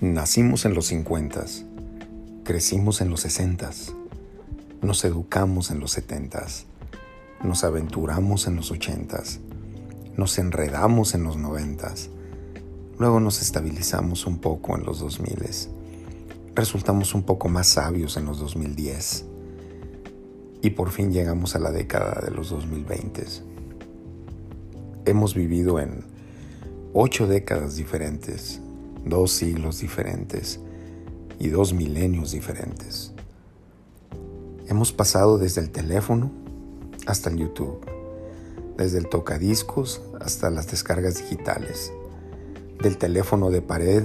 Nacimos en los 50, crecimos en los 60, nos educamos en los 70, nos aventuramos en los 80, nos enredamos en los 90, luego nos estabilizamos un poco en los 2000, resultamos un poco más sabios en los 2010 y por fin llegamos a la década de los 2020. Hemos vivido en ocho décadas diferentes dos siglos diferentes y dos milenios diferentes. Hemos pasado desde el teléfono hasta el YouTube, desde el tocadiscos hasta las descargas digitales, del teléfono de pared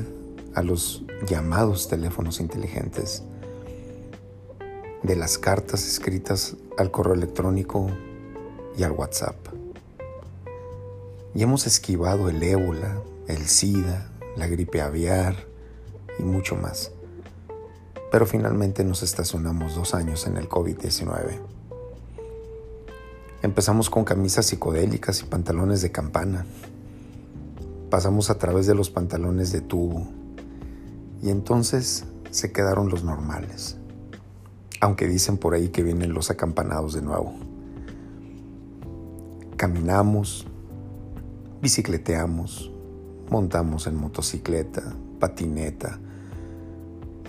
a los llamados teléfonos inteligentes, de las cartas escritas al correo electrónico y al WhatsApp. Y hemos esquivado el ébola, el SIDA, la gripe aviar y mucho más. Pero finalmente nos estacionamos dos años en el COVID-19. Empezamos con camisas psicodélicas y pantalones de campana. Pasamos a través de los pantalones de tubo. Y entonces se quedaron los normales. Aunque dicen por ahí que vienen los acampanados de nuevo. Caminamos, bicicleteamos, Montamos en motocicleta, patineta,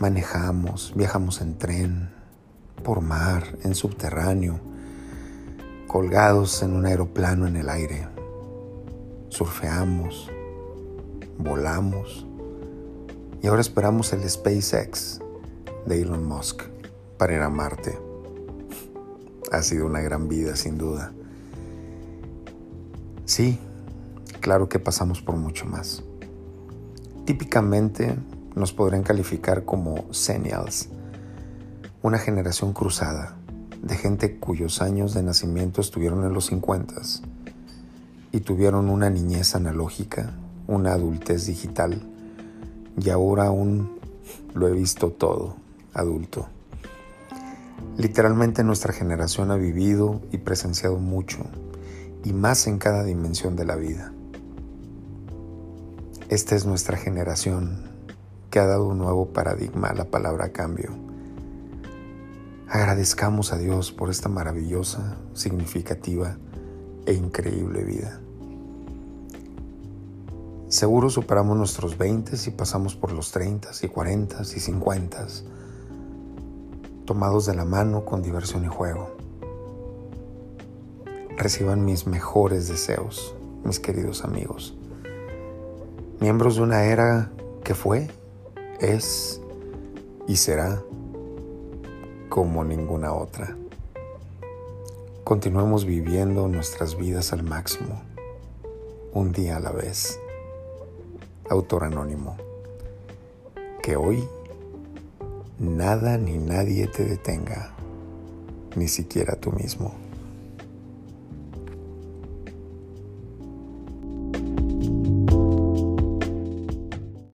manejamos, viajamos en tren, por mar, en subterráneo, colgados en un aeroplano en el aire. Surfeamos, volamos y ahora esperamos el SpaceX de Elon Musk para ir a Marte. Ha sido una gran vida, sin duda. Sí, claro que pasamos por mucho más. Típicamente nos podrían calificar como Senials, una generación cruzada de gente cuyos años de nacimiento estuvieron en los 50 y tuvieron una niñez analógica, una adultez digital y ahora aún lo he visto todo, adulto. Literalmente nuestra generación ha vivido y presenciado mucho, y más en cada dimensión de la vida. Esta es nuestra generación que ha dado un nuevo paradigma a la palabra cambio. Agradezcamos a Dios por esta maravillosa, significativa e increíble vida. Seguro superamos nuestros 20 y pasamos por los 30 y 40 y 50, tomados de la mano con diversión y juego. Reciban mis mejores deseos, mis queridos amigos miembros de una era que fue, es y será como ninguna otra. Continuemos viviendo nuestras vidas al máximo, un día a la vez. Autor anónimo. Que hoy nada ni nadie te detenga, ni siquiera tú mismo.